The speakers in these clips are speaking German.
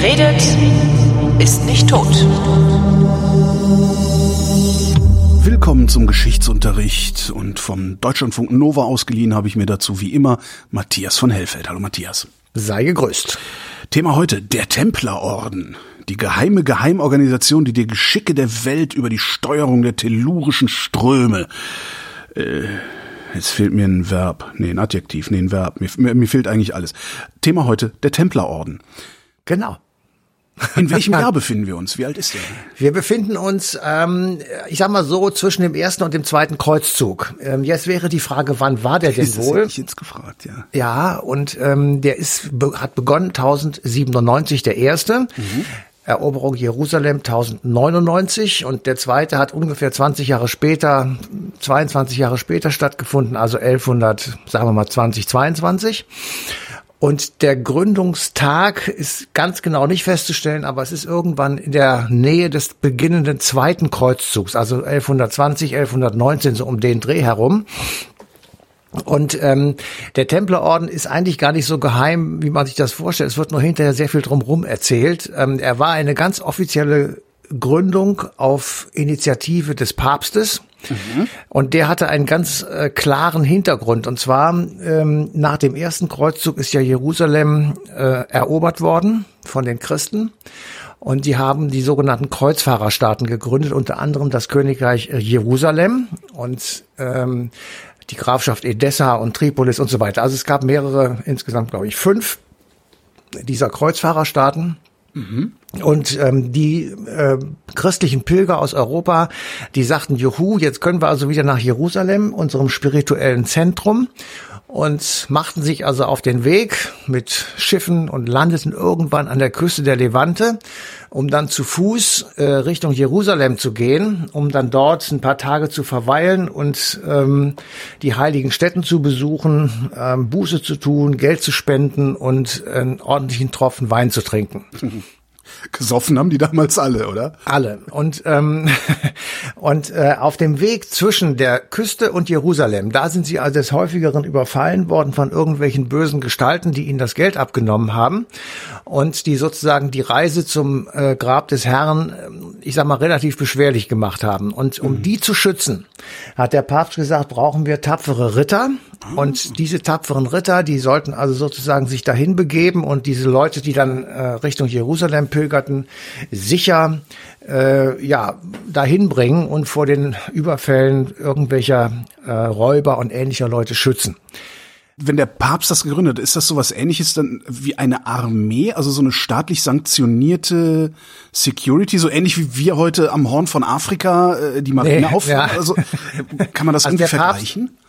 Wer redet, ist nicht tot. Willkommen zum Geschichtsunterricht und vom Deutschlandfunk Nova ausgeliehen habe ich mir dazu wie immer Matthias von Hellfeld. Hallo Matthias. Sei gegrüßt. Thema heute, der Templerorden. Die geheime Geheimorganisation, die die Geschicke der Welt über die Steuerung der tellurischen Ströme. Äh, jetzt fehlt mir ein Verb. Nee, ein Adjektiv, nee, ein Verb. Mir, mir, mir fehlt eigentlich alles. Thema heute, der Templerorden. Genau. In welchem Jahr befinden wir uns? Wie alt ist der? Wir befinden uns, ähm, ich sag mal so, zwischen dem ersten und dem zweiten Kreuzzug. Ähm, jetzt wäre die Frage, wann war der denn Ist das wohl? ich jetzt gefragt, ja. Ja, und ähm, der ist hat begonnen 1097 der erste. Eroberung Jerusalem 1099 und der zweite hat ungefähr 20 Jahre später, 22 Jahre später stattgefunden, also 1100, sagen wir mal 2022. Und der Gründungstag ist ganz genau nicht festzustellen, aber es ist irgendwann in der Nähe des beginnenden zweiten Kreuzzugs, also 1120, 1119, so um den Dreh herum. Und ähm, der Templerorden ist eigentlich gar nicht so geheim, wie man sich das vorstellt. Es wird nur hinterher sehr viel drumherum erzählt. Ähm, er war eine ganz offizielle Gründung auf Initiative des Papstes. Und der hatte einen ganz äh, klaren Hintergrund. Und zwar ähm, nach dem ersten Kreuzzug ist ja Jerusalem äh, erobert worden von den Christen. Und die haben die sogenannten Kreuzfahrerstaaten gegründet, unter anderem das Königreich äh, Jerusalem und ähm, die Grafschaft Edessa und Tripolis und so weiter. Also es gab mehrere, insgesamt glaube ich fünf dieser Kreuzfahrerstaaten. Und ähm, die äh, christlichen Pilger aus Europa, die sagten, juhu, jetzt können wir also wieder nach Jerusalem, unserem spirituellen Zentrum, und machten sich also auf den Weg mit Schiffen und landeten irgendwann an der Küste der Levante, um dann zu Fuß äh, Richtung Jerusalem zu gehen, um dann dort ein paar Tage zu verweilen und ähm, die heiligen Stätten zu besuchen, ähm, Buße zu tun, Geld zu spenden und einen ordentlichen Tropfen Wein zu trinken. Gesoffen haben die damals alle, oder? Alle. Und, ähm, und äh, auf dem Weg zwischen der Küste und Jerusalem, da sind sie also des häufigeren überfallen worden von irgendwelchen bösen Gestalten, die ihnen das Geld abgenommen haben und die sozusagen die Reise zum äh, Grab des Herrn, ähm, ich sag mal, relativ beschwerlich gemacht haben. Und um die zu schützen, hat der Papst gesagt, brauchen wir tapfere Ritter. Und diese tapferen Ritter, die sollten also sozusagen sich dahin begeben und diese Leute, die dann äh, Richtung Jerusalem pilgerten, sicher äh, ja dahin bringen und vor den Überfällen irgendwelcher äh, Räuber und ähnlicher Leute schützen. Wenn der Papst das gegründet ist das sowas ähnliches dann wie eine Armee, also so eine staatlich sanktionierte Security, so ähnlich wie wir heute am Horn von Afrika äh, die Marine Nee, auf. ja. Also kann man das Also irgendwie Papst- vergleichen? Ja,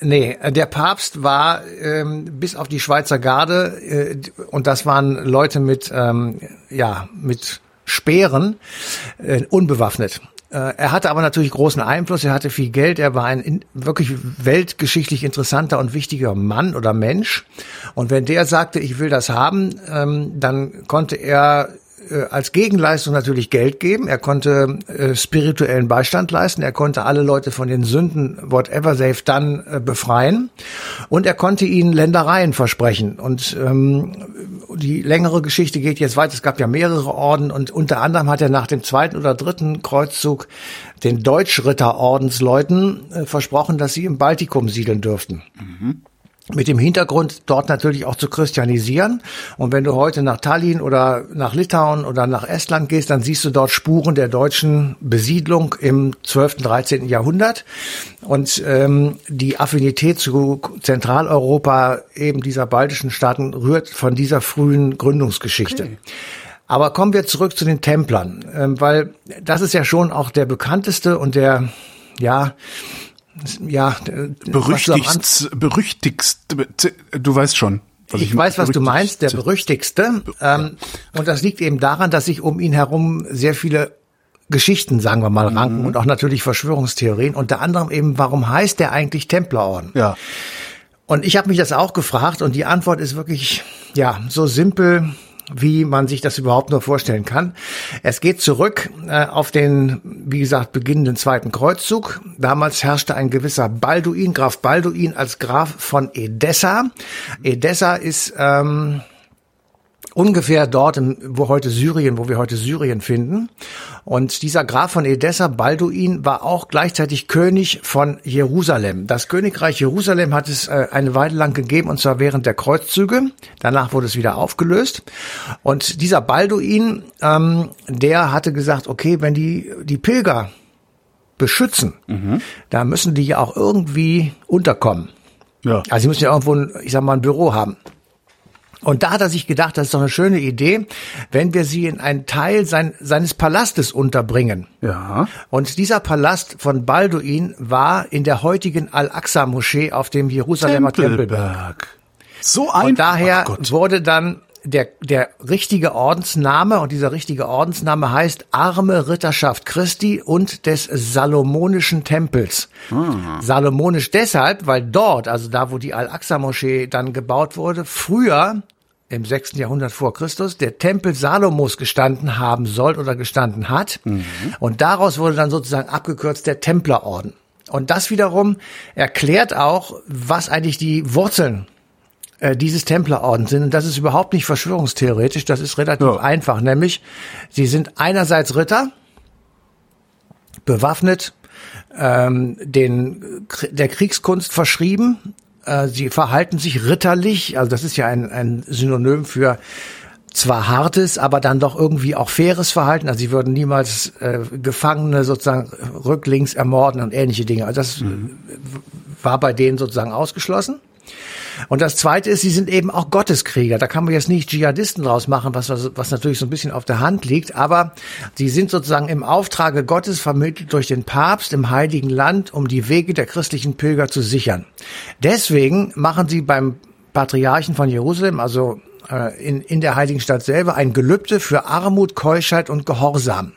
Nee, äh, der Papst war ähm, bis auf die Schweizer Garde äh, und das waren Leute mit ähm, ja mit Speeren äh, unbewaffnet. Äh, Er hatte aber natürlich großen Einfluss, er hatte viel Geld, er war ein in, wirklich weltgeschichtlich interessanter und wichtiger Mann oder Mensch. Und wenn der sagte, ich will das haben, ähm, dann konnte er äh, als Gegenleistung natürlich Geld geben. Er konnte äh, spirituellen Beistand leisten. Er konnte alle Leute von den Sünden, whatever they've done, äh, befreien. Und er konnte ihnen Ländereien versprechen. Und ähm, die längere Geschichte geht jetzt weit. Es gab ja mehrere Orden und unter anderem hat er nach dem zweiten oder dritten Kreuzzug den Deutschritterordensleuten äh, versprochen, dass sie im Baltikum siedeln dürften mit dem Hintergrund, dort natürlich auch zu christianisieren. Und wenn du heute nach Tallinn oder nach Litauen oder nach Estland gehst, dann siehst du dort Spuren der deutschen Besiedlung im 12., 13. Jahrhundert. Und ähm, die Affinität zu Zentraleuropa eben dieser baltischen Staaten rührt von dieser frühen Gründungsgeschichte. Aber kommen wir zurück zu den Templern, ähm, weil das ist ja schon auch der bekannteste und der, ja, ja, Anfang- Berüchtigst, berüchtigst, du weißt schon. was ich weiß, was du meinst, der berüchtigste. Ähm, und das liegt eben daran, dass sich um ihn herum sehr viele Geschichten, sagen wir mal, ranken und auch natürlich Verschwörungstheorien. Unter anderem eben, warum heißt der eigentlich Templerorden? Ja. Und ich habe mich das auch gefragt und die Antwort ist wirklich, ja, so simpel, wie man sich das überhaupt nur vorstellen kann. Es geht zurück äh, auf den, wie gesagt, beginnenden Zweiten Kreuzzug. Damals herrschte ein gewisser Balduin, Graf Balduin als Graf von Edessa. Edessa ist ähm, ungefähr dort, wo heute Syrien, wo wir heute Syrien finden. Und dieser Graf von Edessa, Balduin, war auch gleichzeitig König von Jerusalem. Das Königreich Jerusalem hat es äh, eine Weile lang gegeben, und zwar während der Kreuzzüge. Danach wurde es wieder aufgelöst. Und dieser Balduin, ähm, der hatte gesagt, okay, wenn die, die Pilger beschützen, mhm. da müssen die ja auch irgendwie unterkommen. Ja. Also sie müssen ja irgendwo, ein, ich sag mal, ein Büro haben. Und da hat er sich gedacht, das ist doch eine schöne Idee, wenn wir sie in einen Teil sein, seines Palastes unterbringen. Ja. Und dieser Palast von Balduin war in der heutigen Al-Aqsa-Moschee auf dem Jerusalemer Tempelberg. So ein Und daher oh wurde dann der, der richtige Ordensname und dieser richtige Ordensname heißt Arme Ritterschaft Christi und des Salomonischen Tempels. Ah. Salomonisch deshalb, weil dort, also da, wo die Al-Aqsa-Moschee dann gebaut wurde, früher im 6. Jahrhundert vor Christus der Tempel Salomos gestanden haben soll oder gestanden hat. Mhm. Und daraus wurde dann sozusagen abgekürzt der Templerorden. Und das wiederum erklärt auch, was eigentlich die Wurzeln äh, dieses Templerordens sind. Und das ist überhaupt nicht verschwörungstheoretisch, das ist relativ ja. einfach. Nämlich, sie sind einerseits Ritter, bewaffnet, ähm, den, der Kriegskunst verschrieben, äh, sie verhalten sich ritterlich, also das ist ja ein, ein Synonym für zwar hartes, aber dann doch irgendwie auch faires Verhalten. Also sie würden niemals äh, Gefangene sozusagen rücklings ermorden und ähnliche Dinge. Also das mhm. war bei denen sozusagen ausgeschlossen. Und das Zweite ist, sie sind eben auch Gotteskrieger. Da kann man jetzt nicht Dschihadisten draus machen, was, was natürlich so ein bisschen auf der Hand liegt, aber sie sind sozusagen im Auftrage Gottes vermittelt durch den Papst im Heiligen Land, um die Wege der christlichen Pilger zu sichern. Deswegen machen sie beim Patriarchen von Jerusalem, also äh, in, in der Heiligen Stadt selber, ein Gelübde für Armut, Keuschheit und Gehorsam.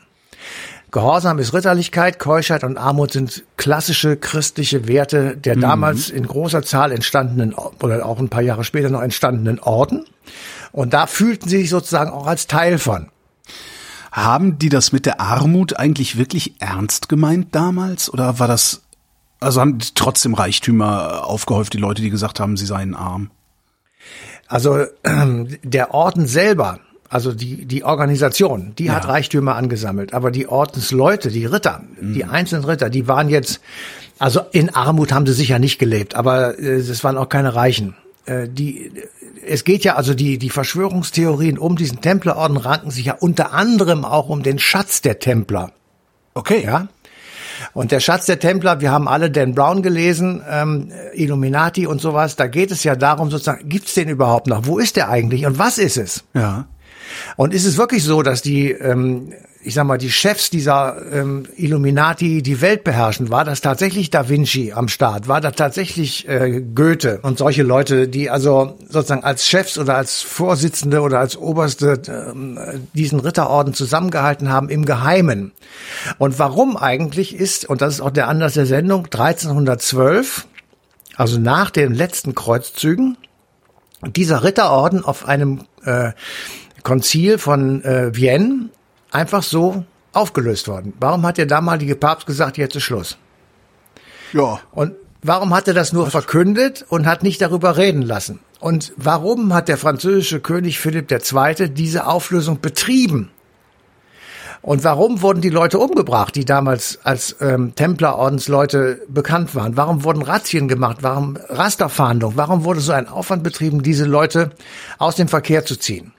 Gehorsam ist Ritterlichkeit, Keuschheit und Armut sind klassische christliche Werte der mhm. damals in großer Zahl entstandenen oder auch ein paar Jahre später noch entstandenen Orden. Und da fühlten sie sich sozusagen auch als Teil von. Haben die das mit der Armut eigentlich wirklich ernst gemeint damals? Oder war das, also haben die trotzdem Reichtümer aufgehäuft, die Leute, die gesagt haben, sie seien arm? Also äh, der Orden selber also die, die Organisation, die ja. hat Reichtümer angesammelt. Aber die Ordensleute, die Ritter, mhm. die einzelnen Ritter, die waren jetzt, also in Armut haben sie sicher nicht gelebt, aber äh, es waren auch keine Reichen. Äh, die, es geht ja also die, die Verschwörungstheorien um diesen Templerorden ranken sich ja unter anderem auch um den Schatz der Templer. Okay. Ja. Und der Schatz der Templer, wir haben alle Dan Brown gelesen, ähm, Illuminati und sowas. Da geht es ja darum, sozusagen, gibt's den überhaupt noch? Wo ist der eigentlich und was ist es? Ja. Und ist es wirklich so, dass die, ähm, ich sag mal, die Chefs dieser ähm, Illuminati die Welt beherrschen? War das tatsächlich Da Vinci am Start? War das tatsächlich äh, Goethe und solche Leute, die also sozusagen als Chefs oder als Vorsitzende oder als Oberste ähm, diesen Ritterorden zusammengehalten haben im Geheimen? Und warum eigentlich ist, und das ist auch der Anlass der Sendung, 1312, also nach den letzten Kreuzzügen, dieser Ritterorden auf einem äh, Konzil von äh, Vienne einfach so aufgelöst worden. Warum hat der damalige Papst gesagt, jetzt ist Schluss? Ja. Und warum hat er das nur verkündet und hat nicht darüber reden lassen? Und warum hat der französische König Philipp II. diese Auflösung betrieben? Und warum wurden die Leute umgebracht, die damals als ähm, Templerordensleute bekannt waren? Warum wurden Razzien gemacht? Warum Rasterfahndung? Warum wurde so ein Aufwand betrieben, diese Leute aus dem Verkehr zu ziehen?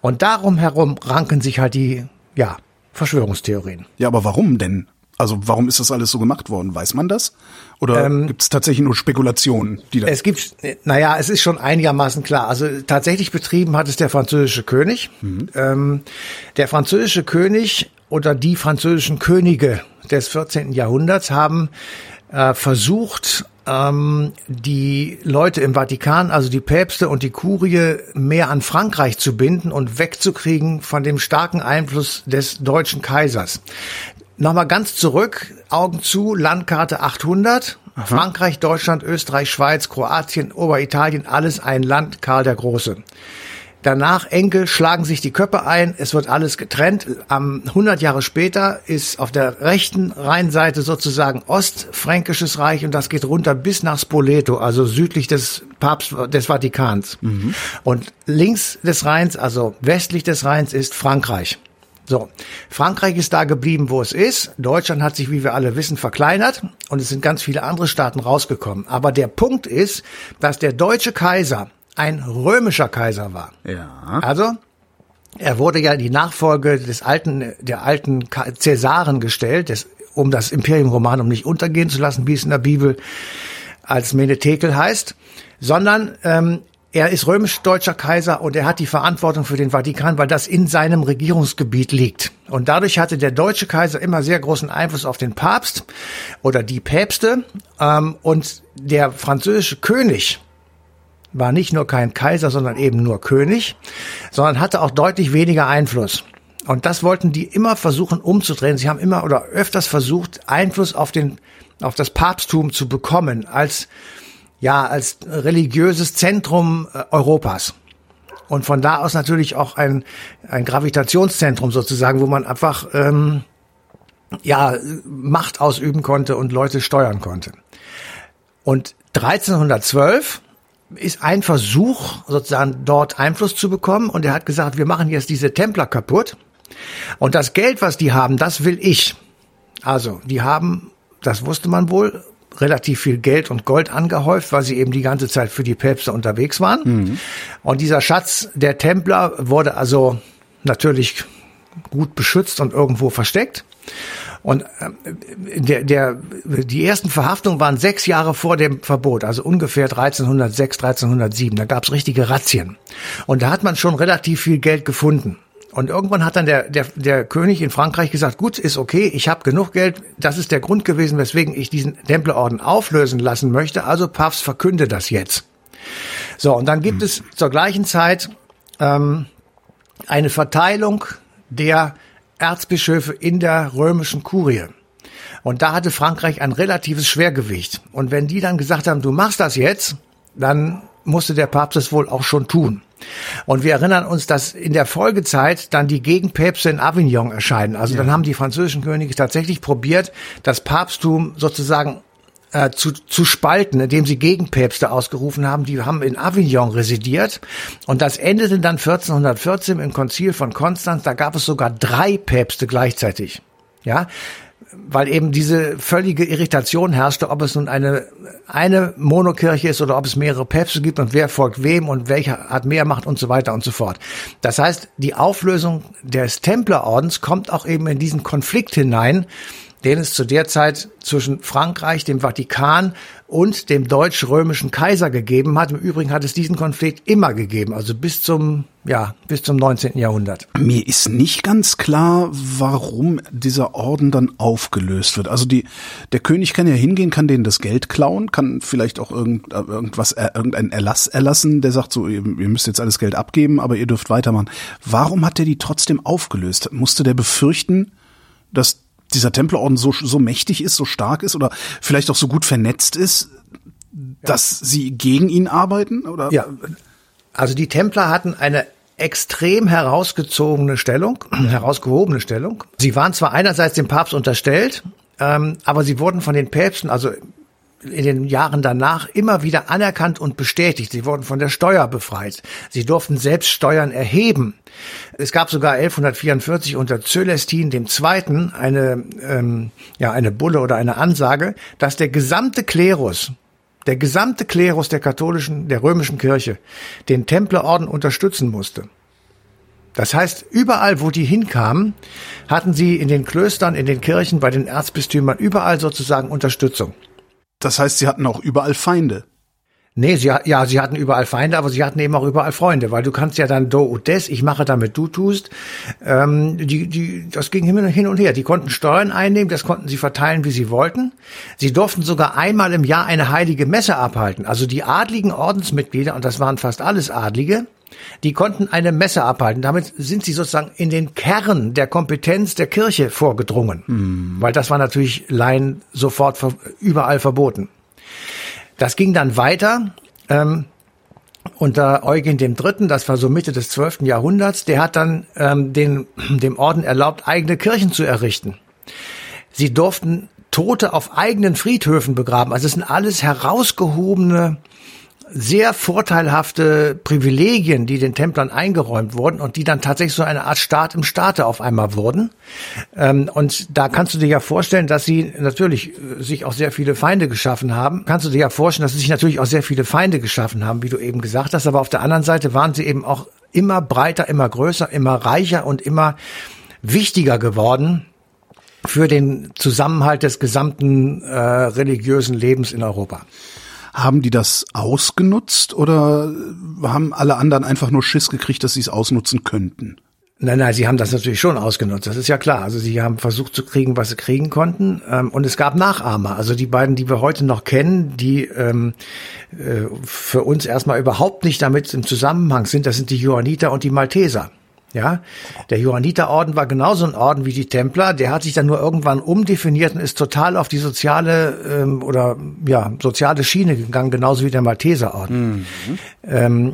Und darum herum ranken sich halt die, ja, Verschwörungstheorien. Ja, aber warum denn? Also warum ist das alles so gemacht worden? Weiß man das? Oder ähm, gibt es tatsächlich nur Spekulationen? Die da es gibt, naja, es ist schon einigermaßen klar. Also tatsächlich betrieben hat es der französische König. Mhm. Ähm, der französische König oder die französischen Könige des 14. Jahrhunderts haben äh, versucht, ähm, die Leute im Vatikan, also die Päpste und die Kurie, mehr an Frankreich zu binden und wegzukriegen von dem starken Einfluss des deutschen Kaisers. Nochmal ganz zurück, Augen zu, Landkarte 800, Aha. Frankreich, Deutschland, Österreich, Schweiz, Kroatien, Oberitalien, alles ein Land, Karl der Große. Danach Enkel schlagen sich die Köpfe ein, es wird alles getrennt. Am 100 Jahre später ist auf der rechten Rheinseite sozusagen Ostfränkisches Reich und das geht runter bis nach Spoleto, also südlich des Papst des Vatikans. Mhm. Und links des Rheins, also westlich des Rheins ist Frankreich. So, Frankreich ist da geblieben, wo es ist. Deutschland hat sich, wie wir alle wissen, verkleinert und es sind ganz viele andere Staaten rausgekommen. Aber der Punkt ist, dass der deutsche Kaiser ein römischer Kaiser war. Ja. Also er wurde ja die Nachfolge des alten, der alten Cäsaren gestellt, des, um das Imperium Romanum nicht untergehen zu lassen, wie es in der Bibel als Menetekel heißt, sondern ähm, er ist römisch-deutscher Kaiser und er hat die Verantwortung für den Vatikan, weil das in seinem Regierungsgebiet liegt. Und dadurch hatte der deutsche Kaiser immer sehr großen Einfluss auf den Papst oder die Päpste. Ähm, und der französische König war nicht nur kein Kaiser, sondern eben nur König, sondern hatte auch deutlich weniger Einfluss. Und das wollten die immer versuchen umzudrehen. Sie haben immer oder öfters versucht, Einfluss auf den, auf das Papsttum zu bekommen als ja, als religiöses Zentrum äh, Europas. Und von da aus natürlich auch ein, ein Gravitationszentrum sozusagen, wo man einfach ähm, ja, Macht ausüben konnte und Leute steuern konnte. Und 1312 ist ein Versuch, sozusagen dort Einfluss zu bekommen. Und er hat gesagt, wir machen jetzt diese Templer kaputt. Und das Geld, was die haben, das will ich. Also, die haben, das wusste man wohl, relativ viel Geld und Gold angehäuft, weil sie eben die ganze Zeit für die Päpste unterwegs waren. Mhm. Und dieser Schatz der Templer wurde also natürlich gut beschützt und irgendwo versteckt. Und äh, der, der, die ersten Verhaftungen waren sechs Jahre vor dem Verbot, also ungefähr 1306, 1307. Da gab es richtige Razzien. Und da hat man schon relativ viel Geld gefunden. Und irgendwann hat dann der, der, der König in Frankreich gesagt, gut, ist okay, ich habe genug Geld. Das ist der Grund gewesen, weswegen ich diesen Templerorden auflösen lassen möchte. Also Papst verkünde das jetzt. So, und dann gibt hm. es zur gleichen Zeit ähm, eine Verteilung der Erzbischöfe in der römischen Kurie. Und da hatte Frankreich ein relatives Schwergewicht. Und wenn die dann gesagt haben, du machst das jetzt, dann musste der Papst es wohl auch schon tun. Und wir erinnern uns, dass in der Folgezeit dann die Gegenpäpste in Avignon erscheinen. Also ja. dann haben die französischen Könige tatsächlich probiert, das Papsttum sozusagen äh, zu, zu spalten, indem sie Gegenpäpste ausgerufen haben. Die haben in Avignon residiert. Und das endete dann 1414 im Konzil von Konstanz. Da gab es sogar drei Päpste gleichzeitig. Ja, weil eben diese völlige Irritation herrschte, ob es nun eine, eine Monokirche ist oder ob es mehrere Päpste gibt und wer folgt wem und welcher hat mehr Macht und so weiter und so fort. Das heißt, die Auflösung des Templerordens kommt auch eben in diesen Konflikt hinein, den es zu der Zeit zwischen Frankreich, dem Vatikan und dem deutsch-römischen Kaiser gegeben hat. Im Übrigen hat es diesen Konflikt immer gegeben, also bis zum, ja, bis zum 19. Jahrhundert. Mir ist nicht ganz klar, warum dieser Orden dann aufgelöst wird. Also die, der König kann ja hingehen, kann denen das Geld klauen, kann vielleicht auch irgend, irgendwas, irgendeinen Erlass erlassen, der sagt so, ihr, ihr müsst jetzt alles Geld abgeben, aber ihr dürft weitermachen. Warum hat er die trotzdem aufgelöst? Musste der befürchten, dass dieser Templerorden so, so mächtig ist, so stark ist oder vielleicht auch so gut vernetzt ist, dass ja. sie gegen ihn arbeiten? Oder? Ja, also die Templer hatten eine extrem herausgezogene Stellung, herausgehobene Stellung. Sie waren zwar einerseits dem Papst unterstellt, ähm, aber sie wurden von den Päpsten, also in den Jahren danach immer wieder anerkannt und bestätigt. Sie wurden von der Steuer befreit. Sie durften selbst Steuern erheben. Es gab sogar 1144 unter Zölestin II. eine ähm, ja eine Bulle oder eine Ansage, dass der gesamte Klerus der gesamte Klerus der katholischen, der römischen Kirche den Templerorden unterstützen musste. Das heißt, überall, wo die hinkamen, hatten sie in den Klöstern, in den Kirchen, bei den Erzbistümern überall sozusagen Unterstützung. Das heißt, sie hatten auch überall Feinde. Nee, sie, ja, sie hatten überall Feinde, aber sie hatten eben auch überall Freunde, weil du kannst ja dann do und des, ich mache damit du tust. Ähm, die, die, das ging hin und her. Die konnten Steuern einnehmen, das konnten sie verteilen, wie sie wollten. Sie durften sogar einmal im Jahr eine heilige Messe abhalten. Also die adligen Ordensmitglieder, und das waren fast alles Adlige, die konnten eine Messe abhalten. Damit sind sie sozusagen in den Kern der Kompetenz der Kirche vorgedrungen. Hm. Weil das war natürlich Laien sofort überall verboten. Das ging dann weiter. Ähm, unter Eugen dem Dritten, das war so Mitte des 12. Jahrhunderts, der hat dann ähm, den, dem Orden erlaubt, eigene Kirchen zu errichten. Sie durften Tote auf eigenen Friedhöfen begraben. Also es sind alles herausgehobene sehr vorteilhafte Privilegien, die den Templern eingeräumt wurden und die dann tatsächlich so eine Art Staat im Staate auf einmal wurden. Ähm, und da kannst du dir ja vorstellen, dass sie natürlich äh, sich auch sehr viele Feinde geschaffen haben. Kannst du dir ja vorstellen, dass sie sich natürlich auch sehr viele Feinde geschaffen haben, wie du eben gesagt hast. Aber auf der anderen Seite waren sie eben auch immer breiter, immer größer, immer reicher und immer wichtiger geworden für den Zusammenhalt des gesamten äh, religiösen Lebens in Europa. Haben die das ausgenutzt oder haben alle anderen einfach nur Schiss gekriegt, dass sie es ausnutzen könnten? Nein, nein, sie haben das natürlich schon ausgenutzt, das ist ja klar. Also sie haben versucht zu kriegen, was sie kriegen konnten. Ähm, und es gab Nachahmer. Also die beiden, die wir heute noch kennen, die ähm, äh, für uns erstmal überhaupt nicht damit im Zusammenhang sind, das sind die Johanniter und die Malteser. Ja, der Johanniterorden war genauso ein Orden wie die Templer. Der hat sich dann nur irgendwann umdefiniert und ist total auf die soziale ähm, oder ja soziale Schiene gegangen, genauso wie der Malteserorden. Mhm. Ähm,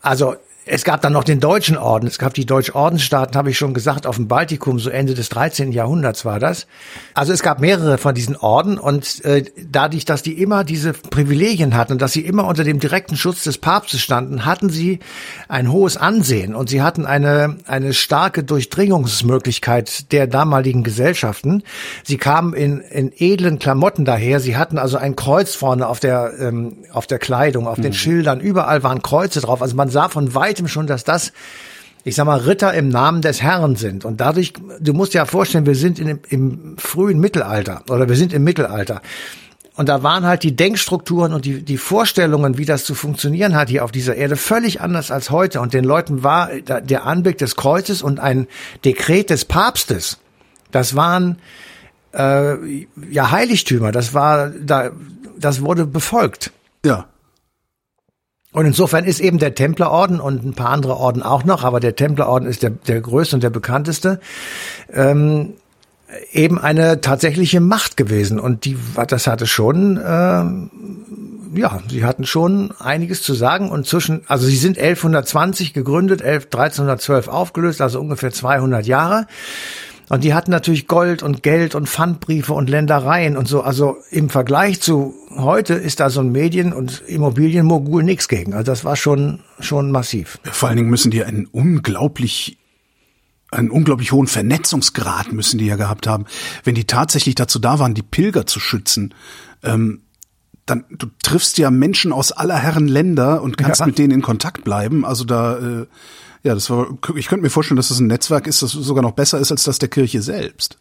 also es gab dann noch den Deutschen Orden, es gab die Deutsch-Ordensstaaten, habe ich schon gesagt, auf dem Baltikum, so Ende des 13. Jahrhunderts war das. Also es gab mehrere von diesen Orden und äh, dadurch, dass die immer diese Privilegien hatten und dass sie immer unter dem direkten Schutz des Papstes standen, hatten sie ein hohes Ansehen und sie hatten eine, eine starke Durchdringungsmöglichkeit der damaligen Gesellschaften. Sie kamen in, in edlen Klamotten daher, sie hatten also ein Kreuz vorne auf der, ähm, auf der Kleidung, auf mhm. den Schildern, überall waren Kreuze drauf. Also man sah von weitem weitem schon, dass das ich sag mal, Ritter im Namen des Herrn sind. Und dadurch, du musst dir ja vorstellen, wir sind in, im frühen Mittelalter oder wir sind im Mittelalter. Und da waren halt die Denkstrukturen und die, die Vorstellungen, wie das zu funktionieren hat hier auf dieser Erde, völlig anders als heute. Und den Leuten war der Anblick des Kreuzes und ein Dekret des Papstes, das waren äh, ja Heiligtümer, das war da, das wurde befolgt. Ja. Und insofern ist eben der Templerorden und ein paar andere Orden auch noch, aber der Templerorden ist der, der größte und der bekannteste, ähm, eben eine tatsächliche Macht gewesen. Und die, das hatte schon, äh, ja, sie hatten schon einiges zu sagen. Und zwischen, also sie sind 1120 gegründet, 11, 1312 aufgelöst, also ungefähr 200 Jahre. Und die hatten natürlich Gold und Geld und Pfandbriefe und Ländereien und so. Also im Vergleich zu heute ist da so ein Medien- und Immobilienmogul nichts gegen. Also das war schon, schon massiv. Vor allen Dingen müssen die einen unglaublich einen unglaublich hohen Vernetzungsgrad müssen die ja gehabt haben. Wenn die tatsächlich dazu da waren, die Pilger zu schützen, ähm, dann du triffst ja Menschen aus aller Herren Länder und kannst ja. mit denen in Kontakt bleiben. Also da äh, ja, das war, ich könnte mir vorstellen, dass das ein Netzwerk ist, das sogar noch besser ist als das der Kirche selbst.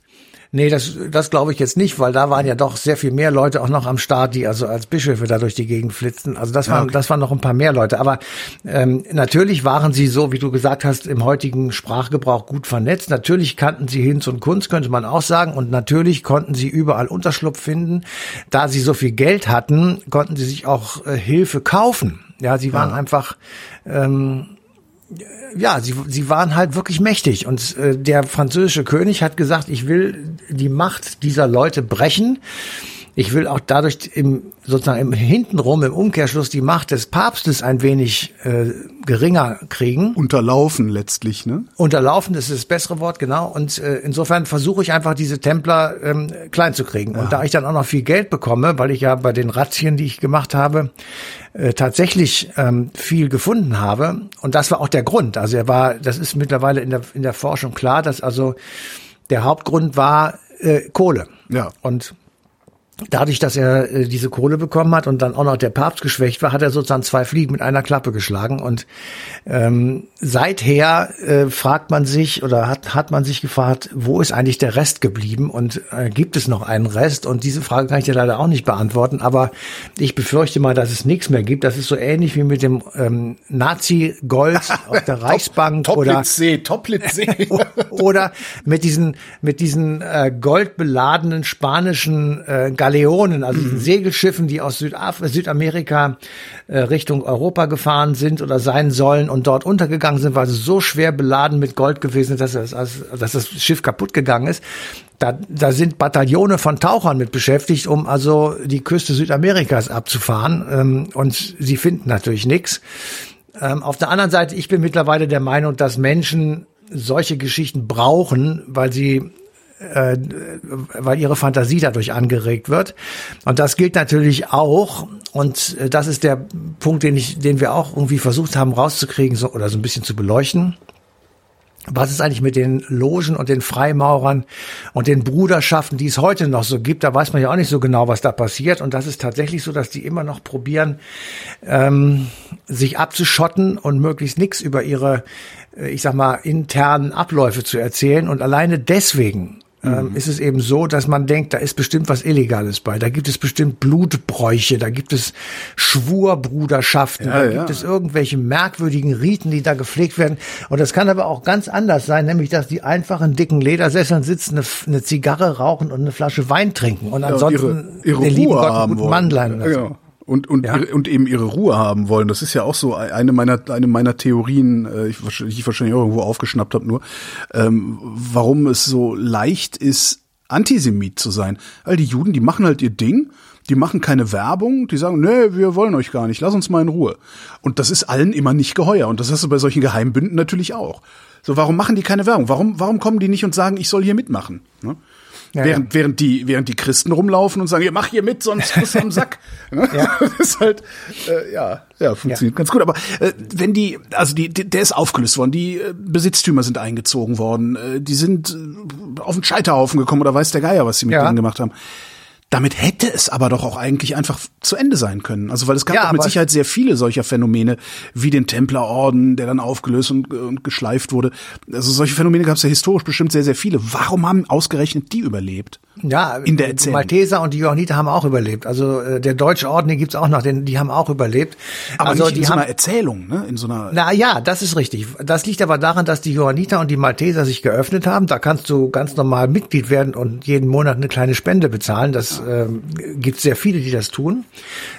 Nee, das, das glaube ich jetzt nicht, weil da waren ja doch sehr viel mehr Leute auch noch am Start, die also als Bischöfe da durch die Gegend flitzten. Also das waren, okay. das waren noch ein paar mehr Leute. Aber ähm, natürlich waren sie so, wie du gesagt hast, im heutigen Sprachgebrauch gut vernetzt. Natürlich kannten sie Hinz und Kunst, könnte man auch sagen. Und natürlich konnten sie überall Unterschlupf finden. Da sie so viel Geld hatten, konnten sie sich auch äh, Hilfe kaufen. Ja, sie waren ja. einfach ähm, ja, sie, sie waren halt wirklich mächtig. Und äh, der französische König hat gesagt, ich will die Macht dieser Leute brechen. Ich will auch dadurch im, sozusagen im hintenrum, im Umkehrschluss, die Macht des Papstes ein wenig äh, geringer kriegen. Unterlaufen letztlich, ne? Unterlaufen das ist das bessere Wort, genau. Und äh, insofern versuche ich einfach, diese Templer ähm, klein zu kriegen. Ja. Und da ich dann auch noch viel Geld bekomme, weil ich ja bei den Razzien, die ich gemacht habe, äh, tatsächlich ähm, viel gefunden habe. Und das war auch der Grund. Also er war, das ist mittlerweile in der, in der Forschung klar, dass also der Hauptgrund war äh, Kohle. Ja. Und dadurch, dass er äh, diese Kohle bekommen hat und dann auch noch der Papst geschwächt war, hat er sozusagen zwei Fliegen mit einer Klappe geschlagen. Und ähm, seither äh, fragt man sich oder hat, hat man sich gefragt, wo ist eigentlich der Rest geblieben und äh, gibt es noch einen Rest? Und diese Frage kann ich dir leider auch nicht beantworten, aber ich befürchte mal, dass es nichts mehr gibt. Das ist so ähnlich wie mit dem ähm, Nazi-Gold auf der Reichsbank Top, oder Toplitzsee. oder mit diesen mit diesen äh, goldbeladenen spanischen äh, Galeonen, also mhm. Segelschiffen, die aus Südaf Südamerika äh, Richtung Europa gefahren sind oder sein sollen und dort untergegangen sind, weil sie so schwer beladen mit Gold gewesen sind, dass das, dass das Schiff kaputt gegangen ist. Da, da sind Bataillone von Tauchern mit beschäftigt, um also die Küste Südamerikas abzufahren. Ähm, und sie finden natürlich nichts. Ähm, auf der anderen Seite, ich bin mittlerweile der Meinung, dass Menschen solche Geschichten brauchen, weil sie äh, weil ihre Fantasie dadurch angeregt wird. Und das gilt natürlich auch, und äh, das ist der Punkt, den ich, den wir auch irgendwie versucht haben rauszukriegen so, oder so ein bisschen zu beleuchten. Was ist eigentlich mit den Logen und den Freimaurern und den Bruderschaften, die es heute noch so gibt? Da weiß man ja auch nicht so genau, was da passiert. Und das ist tatsächlich so, dass die immer noch probieren, ähm, sich abzuschotten und möglichst nichts über ihre, äh, ich sag mal, internen Abläufe zu erzählen. Und alleine deswegen ähm, mhm. ist es eben so, dass man denkt, da ist bestimmt was Illegales bei. Da gibt es bestimmt Blutbräuche, da gibt es Schwurbruderschaften, ja, da ja. gibt es irgendwelche merkwürdigen Riten, die da gepflegt werden. Und das kann aber auch ganz anders sein, nämlich dass die einfachen dicken Ledersesseln sitzen, eine, eine Zigarre rauchen und eine Flasche Wein trinken und ansonsten ja, ihre, ihre den lieben Gott einen guten Mannlein. Ja, und und ja. und eben ihre Ruhe haben wollen. Das ist ja auch so eine meiner eine meiner Theorien, äh, ich, ich wahrscheinlich auch irgendwo aufgeschnappt habe nur, ähm, warum es so leicht ist, Antisemit zu sein. All die Juden, die machen halt ihr Ding. Die machen keine Werbung, die sagen, nee, wir wollen euch gar nicht, lass uns mal in Ruhe. Und das ist allen immer nicht geheuer. Und das hast du bei solchen Geheimbünden natürlich auch. So, warum machen die keine Werbung? Warum, warum kommen die nicht und sagen, ich soll hier mitmachen? Ne? Ja, während, ja. während die, während die Christen rumlaufen und sagen, ihr mach hier mit, sonst bist du am Sack. ja. Das ist halt, äh, ja, ja, funktioniert ja. ganz gut. Aber äh, wenn die, also die, die, der ist aufgelöst worden, die äh, Besitztümer sind eingezogen worden, äh, die sind äh, auf den Scheiterhaufen gekommen oder weiß der Geier, was sie mit denen gemacht haben. Damit hätte es aber doch auch eigentlich einfach zu Ende sein können. Also weil es gab ja, mit Sicherheit sehr viele solcher Phänomene, wie den Templerorden, der dann aufgelöst und, und geschleift wurde. Also solche Phänomene gab es ja historisch bestimmt sehr, sehr viele. Warum haben ausgerechnet die überlebt? Ja, in der Erzählung. Die Malteser und die Johanniter haben auch überlebt. Also äh, der Deutsche Orden, den gibt's auch noch, den, die haben auch überlebt. Aber also nicht die in so haben, einer Erzählung, ne? In so einer. Na ja, das ist richtig. Das liegt aber daran, dass die Johanniter und die Malteser sich geöffnet haben. Da kannst du ganz normal Mitglied werden und jeden Monat eine kleine Spende bezahlen. Das ja. ähm, gibt sehr viele, die das tun,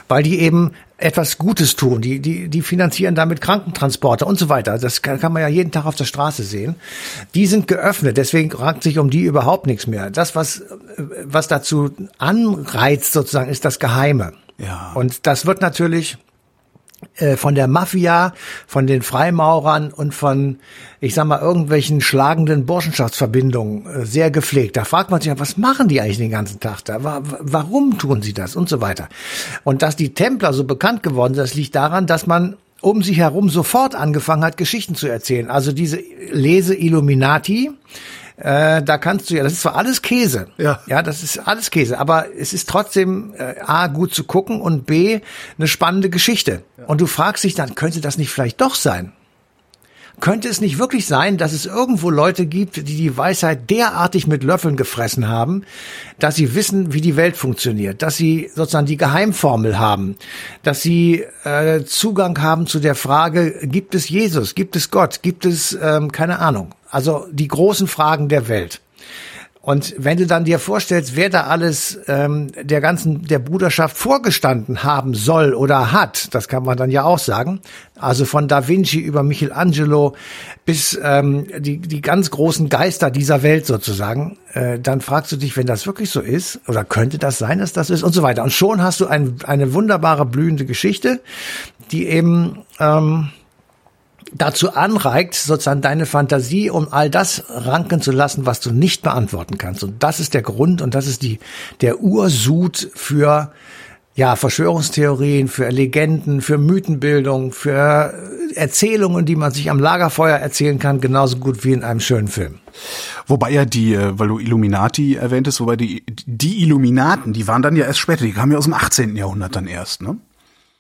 weil die eben etwas Gutes tun. Die, die, die finanzieren damit Krankentransporte und so weiter. Das kann, kann man ja jeden Tag auf der Straße sehen. Die sind geöffnet, deswegen rankt sich um die überhaupt nichts mehr. Das, was, was dazu anreizt sozusagen, ist das Geheime. Ja. Und das wird natürlich äh, von der Mafia, von den Freimaurern und von, ich sag mal, irgendwelchen schlagenden Burschenschaftsverbindungen äh, sehr gepflegt. Da fragt man sich, was machen die eigentlich den ganzen Tag da? Warum tun sie das und so weiter? Und dass die Templer so bekannt geworden sind, das liegt daran, dass man um sich herum sofort angefangen hat, Geschichten zu erzählen. Also diese Lese Illuminati, äh, da kannst du ja, das ist zwar alles Käse, ja, ja, das ist alles Käse, aber es ist trotzdem äh, a gut zu gucken und b eine spannende Geschichte. Ja. Und du fragst dich dann, könnte das nicht vielleicht doch sein? Könnte es nicht wirklich sein, dass es irgendwo Leute gibt, die die Weisheit derartig mit Löffeln gefressen haben, dass sie wissen, wie die Welt funktioniert, dass sie sozusagen die Geheimformel haben, dass sie äh, Zugang haben zu der Frage, gibt es Jesus, gibt es Gott, gibt es ähm, keine Ahnung, also die großen Fragen der Welt. Und wenn du dann dir vorstellst, wer da alles ähm, der ganzen der Bruderschaft vorgestanden haben soll oder hat, das kann man dann ja auch sagen. Also von Da Vinci über Michelangelo bis ähm, die die ganz großen Geister dieser Welt sozusagen, äh, dann fragst du dich, wenn das wirklich so ist oder könnte das sein, dass das ist und so weiter. Und schon hast du ein, eine wunderbare blühende Geschichte, die eben ähm, dazu anregt, sozusagen deine Fantasie, um all das ranken zu lassen, was du nicht beantworten kannst. Und das ist der Grund und das ist die, der Ursud für ja, Verschwörungstheorien, für Legenden, für Mythenbildung, für Erzählungen, die man sich am Lagerfeuer erzählen kann, genauso gut wie in einem schönen Film. Wobei ja die, äh, weil du Illuminati erwähntest, wobei die, die Illuminaten, die waren dann ja erst später, die kamen ja aus dem 18. Jahrhundert dann erst, ne?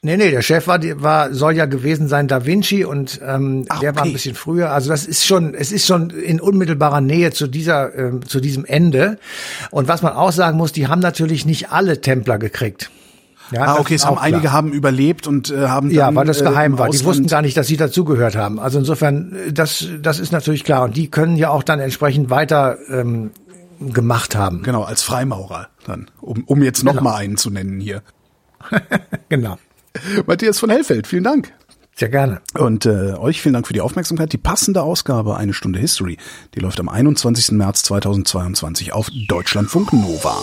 Nee, nee, der Chef war, war soll ja gewesen sein Da Vinci und ähm, Ach, der okay. war ein bisschen früher. Also das ist schon, es ist schon in unmittelbarer Nähe zu dieser, ähm, zu diesem Ende. Und was man auch sagen muss, die haben natürlich nicht alle Templer gekriegt. Ja, ah, okay, es haben einige haben überlebt und äh, haben dann, ja, weil das geheim äh, war. Die wussten gar nicht, dass sie dazugehört haben. Also insofern, äh, das das ist natürlich klar und die können ja auch dann entsprechend weiter ähm, gemacht haben. Genau, als Freimaurer dann, um um jetzt noch genau. mal einen zu nennen hier. genau. Matthias von Hellfeld, vielen Dank. Sehr gerne. Und äh, euch vielen Dank für die Aufmerksamkeit. Die passende Ausgabe Eine Stunde History, die läuft am 21. März 2022 auf Deutschlandfunk Nova.